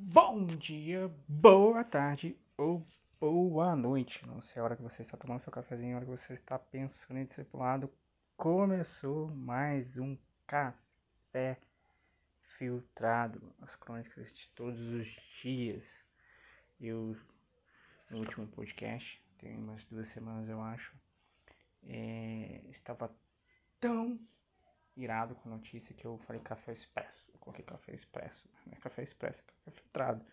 Bom dia, boa tarde ou boa noite. Não sei a hora que você está tomando seu cafezinho, a hora que você está pensando em discipulado. Começou mais um café filtrado. As crônicas de todos os dias. Eu, no último podcast, tem umas duas semanas eu acho, é, estava tão irado com a notícia que eu falei café expresso. Eu coloquei café expresso. Não é café expresso, é café filtrado.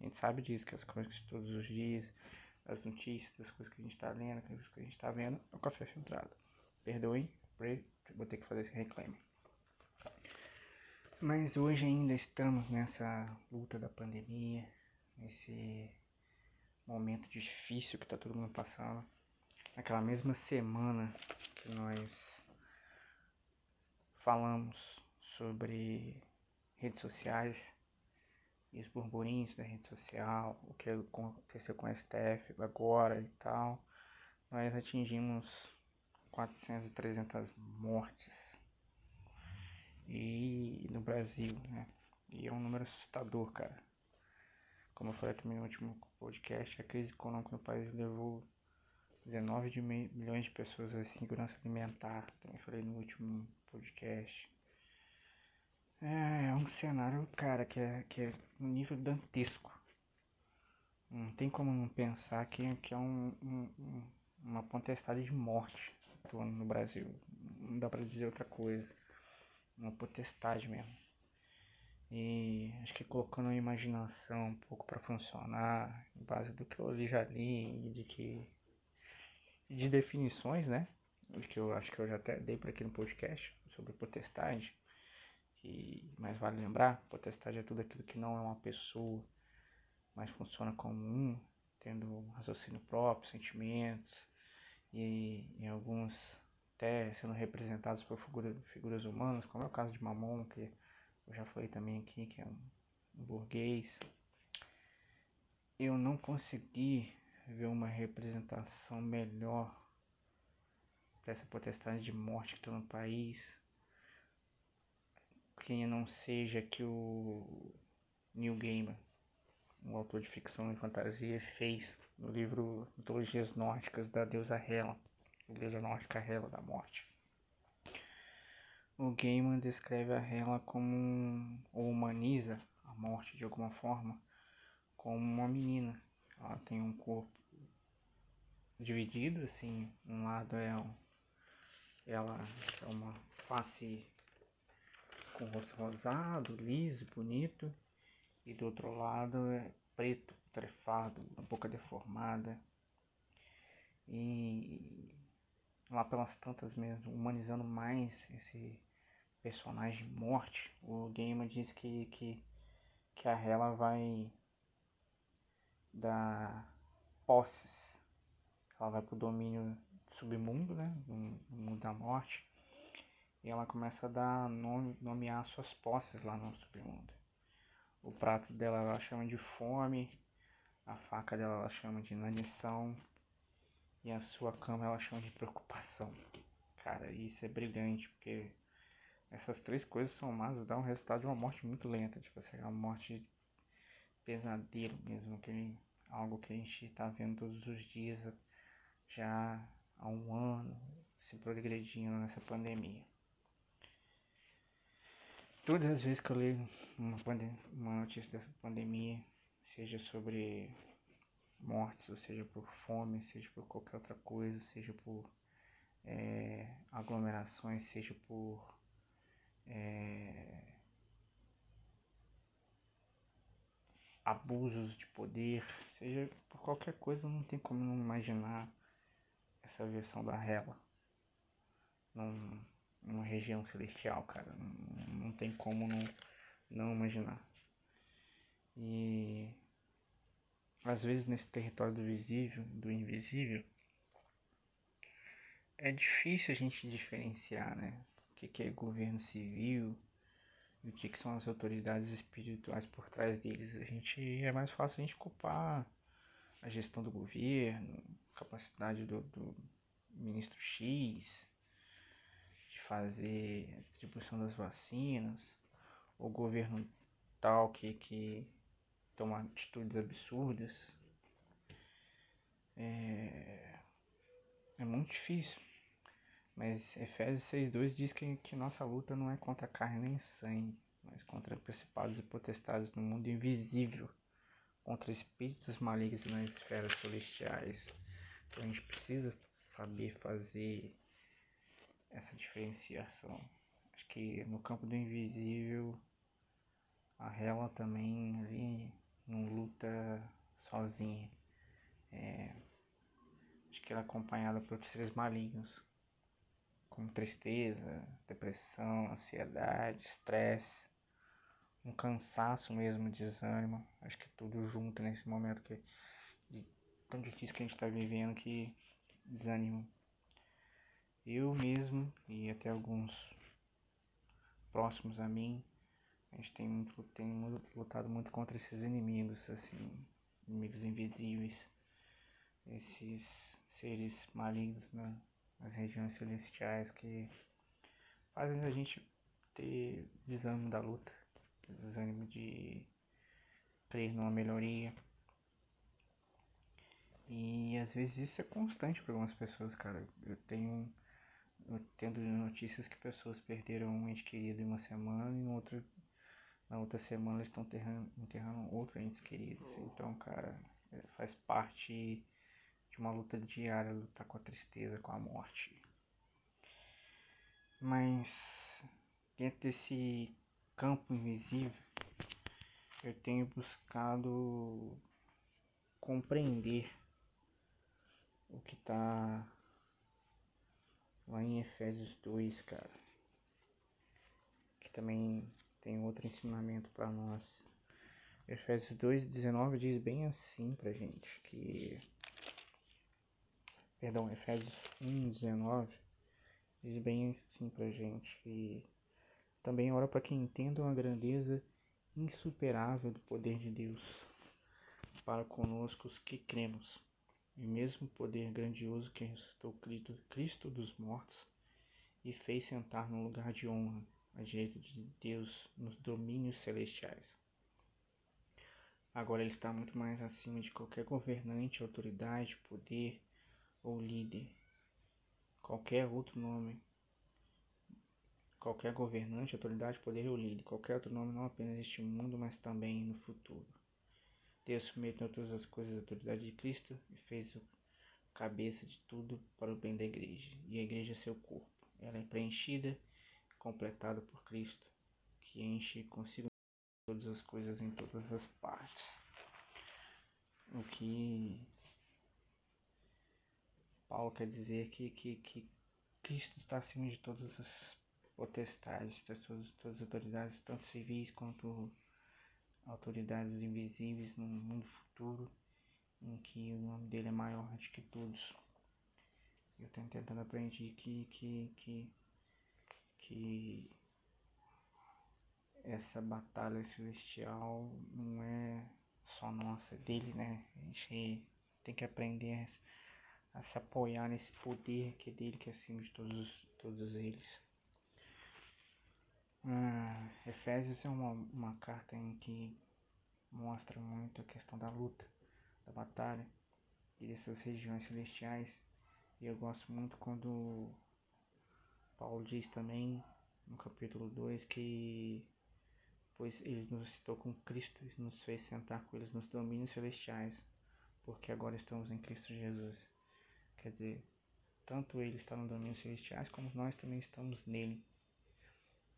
A gente sabe disso, que as crônicas de todos os dias, as notícias, as coisas que a gente está lendo, as coisas que a gente está vendo, é o café filtrado. Perdoem, vou ter que fazer esse reclame. Mas hoje ainda estamos nessa luta da pandemia, nesse momento difícil que está todo mundo passando. Naquela mesma semana que nós falamos sobre redes sociais e os burburinhos da rede social, o que aconteceu com o STF agora e tal, nós atingimos 400 e 300 mortes e no Brasil, né? E é um número assustador, cara. Como eu falei também no último podcast, a crise econômica no país levou 19 de milhões de pessoas à segurança alimentar. Também falei no último podcast. É, é um cenário, cara, que é, que é um nível dantesco. Não tem como não pensar que, que é um, um, uma potestade de morte no Brasil. Não dá pra dizer outra coisa. Uma potestade mesmo. E acho que colocando a imaginação um pouco para funcionar, em base do que eu já li de que. de definições, né? Que eu acho que eu já até dei por aqui no podcast sobre potestade que mais vale lembrar, potestade é tudo aquilo que não é uma pessoa, mas funciona como um, tendo um raciocínio próprio, sentimentos, e em alguns até sendo representados por figura, figuras humanas, como é o caso de Mamon, que eu já falei também aqui, que é um, um burguês. Eu não consegui ver uma representação melhor dessa potestade de morte que está no país, quem não seja que o Neil Gaiman, um autor de ficção e fantasia, fez no livro Mitologias Nórdicas da deusa Hela, deusa nórdica Hela da morte. O Gaiman descreve a Hela como, ou humaniza a morte de alguma forma, como uma menina. Ela tem um corpo dividido, assim, um lado é um, ela é uma face com rosto rosado, liso, bonito, e do outro lado é preto, trefado, a boca deformada. E lá pelas tantas mesmo, humanizando mais esse personagem morte, o Gamer diz que, que, que a Hela vai dar posses. Ela vai pro domínio submundo, né? No mundo da morte e ela começa a dar nome, nomear suas posses lá no submundo. O prato dela ela chama de fome, a faca dela ela chama de inanição e a sua cama ela chama de preocupação. Cara, isso é brilhante porque essas três coisas são más dá um resultado de uma morte muito lenta, tipo assim, uma morte de pesadelo mesmo, que algo que a gente está vendo todos os dias já há um ano se progredindo nessa pandemia. Todas as vezes que eu leio uma, uma notícia dessa pandemia, seja sobre mortes, ou seja por fome, seja por qualquer outra coisa, seja por é, aglomerações, seja por é, abusos de poder, seja por qualquer coisa, não tem como não imaginar essa versão da rela. Não, uma região celestial, cara. Não, não tem como não, não imaginar. E às vezes nesse território do visível, do invisível, é difícil a gente diferenciar, né? O que, que é governo civil e o que, que são as autoridades espirituais por trás deles. A gente é mais fácil a gente culpar a gestão do governo, capacidade do, do ministro X, fazer a distribuição das vacinas, o governo tal que, que tomar atitudes absurdas. É, é muito difícil. Mas Efésios 6,2 diz que, que nossa luta não é contra carne nem sangue, mas contra principados e potestades no mundo invisível, contra espíritos malignos nas esferas celestiais. Então a gente precisa saber fazer essa diferenciação. Acho que no campo do invisível a Hela também ali não luta sozinha. É, acho que ela é acompanhada por seres malignos, como tristeza, depressão, ansiedade, estresse, um cansaço mesmo, desânimo. Acho que tudo junto nesse momento que de, tão difícil que a gente está vivendo que desanima. Eu mesmo e até alguns próximos a mim a gente tem, muito, tem lutado muito contra esses inimigos, assim, inimigos invisíveis, esses seres malignos né, nas regiões celestiais que fazem a gente ter desânimo da luta, desânimo de crer numa melhoria. E às vezes isso é constante para algumas pessoas, cara. Eu tenho tendo notícias que pessoas perderam um ente querido em uma semana e outra na outra semana eles estão enterrando, enterrando outro ente querido. Então, cara, é, faz parte de uma luta diária, lutar com a tristeza, com a morte. Mas dentro desse campo invisível, eu tenho buscado compreender o que está lá em Efésios 2, cara. Que também tem outro ensinamento para nós. Efésios 2,19 diz bem assim pra gente que. Perdão, Efésios 1,19 diz bem assim pra gente que também ora para que entendam a grandeza insuperável do poder de Deus para conosco os que cremos, e mesmo poder grandioso que ressuscitou Cristo dos mortos e fez sentar no lugar de honra à direita de Deus nos domínios celestiais. Agora ele está muito mais acima de qualquer governante, autoridade, poder ou líder. Qualquer outro nome. Qualquer governante, autoridade, poder ou líder. Qualquer outro nome, não apenas neste mundo, mas também no futuro. Deus submeteu todas as coisas à autoridade de Cristo e fez o cabeça de tudo para o bem da igreja. E a igreja é seu corpo. Ela é preenchida completado por Cristo, que enche consigo todas as coisas em todas as partes. O que Paulo quer dizer que, que, que Cristo está acima de todas as potestades, de todas, todas as autoridades, tanto civis quanto autoridades invisíveis no mundo futuro, em que o nome dele é maior do que todos. Eu tenho tentado aprender que, que, que que essa batalha celestial não é só nossa, é dele, né? A gente tem que aprender a se apoiar nesse poder que é dele, que é acima de todos, todos eles. Ah, Efésios é uma, uma carta em que mostra muito a questão da luta, da batalha e dessas regiões celestiais. E eu gosto muito quando Paulo diz também no capítulo 2 que pois eles nos citou com Cristo e nos fez sentar com eles nos domínios celestiais, porque agora estamos em Cristo Jesus. Quer dizer, tanto ele está no domínio celestiais como nós também estamos nele.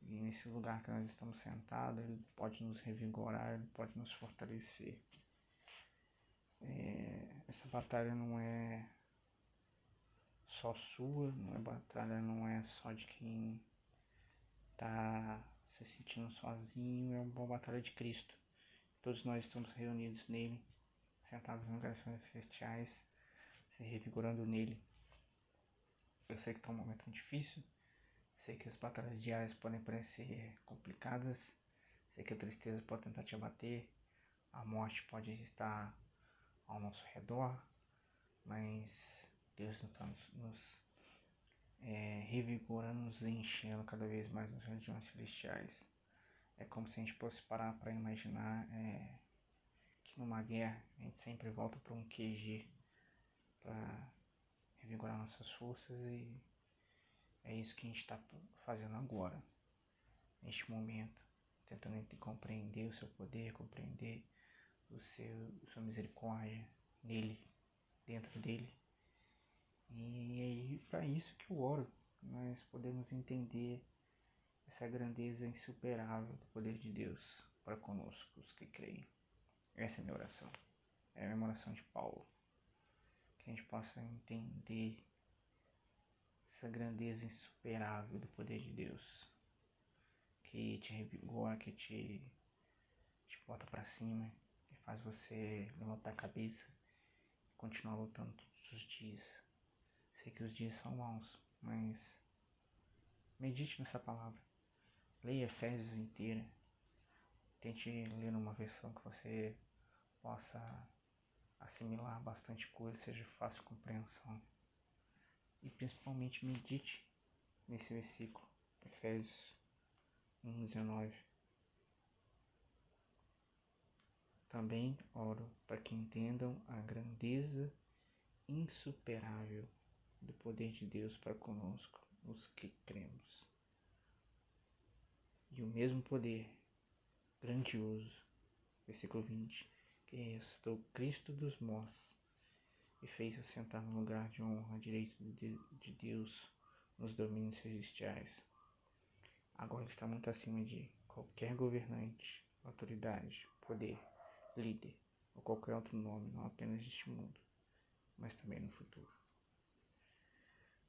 E nesse lugar que nós estamos sentados, ele pode nos revigorar, ele pode nos fortalecer. É, essa batalha não é só sua, não é batalha, não é só de quem tá se sentindo sozinho, é uma batalha de Cristo. Todos nós estamos reunidos nele, sentados em lugares celestiais, se revigorando nele. Eu sei que está um momento difícil, sei que as batalhas diárias podem parecer complicadas, sei que a tristeza pode tentar te abater, a morte pode estar ao nosso redor, mas Deus está nos, nos é, revigorando, nos enchendo cada vez mais nas regiões celestiais. É como se a gente fosse parar para imaginar é, numa guerra, a gente sempre volta para um QG para revigorar nossas forças e é isso que a gente está fazendo agora, neste momento, tentando compreender o seu poder, compreender o seu, sua misericórdia nele, dentro dele. E é para isso que eu oro, nós podemos entender essa grandeza insuperável do poder de Deus para conosco, os que creem. Essa é a minha oração. É a minha oração de Paulo. Que a gente possa entender essa grandeza insuperável do poder de Deus. Que te revigora, que te, te bota para cima, que faz você levantar a cabeça e continuar lutando todos os dias. Sei que os dias são maus, mas medite nessa palavra. Leia Efésios inteira. Tente ler numa versão que você possa assimilar bastante coisa, seja fácil compreensão. E principalmente medite nesse versículo, Efésios 1,19. Também oro para que entendam a grandeza insuperável do poder de Deus para conosco, os que cremos. E o mesmo poder grandioso, versículo 20, que restou Cristo dos mortos e fez assentar no lugar de honra à direita de Deus nos domínios celestiais. Agora está muito acima de qualquer governante, autoridade, poder, líder ou qualquer outro nome, não apenas neste mundo, mas também no futuro.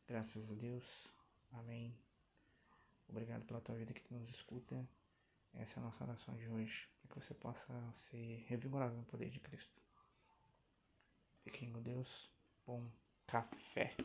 Graças a Deus. Amém. Obrigado pela tua vida que tu nos escuta. Essa é a nossa oração de hoje, para que você possa ser revigorado no poder de Cristo. Fiquem com Deus. Bom café.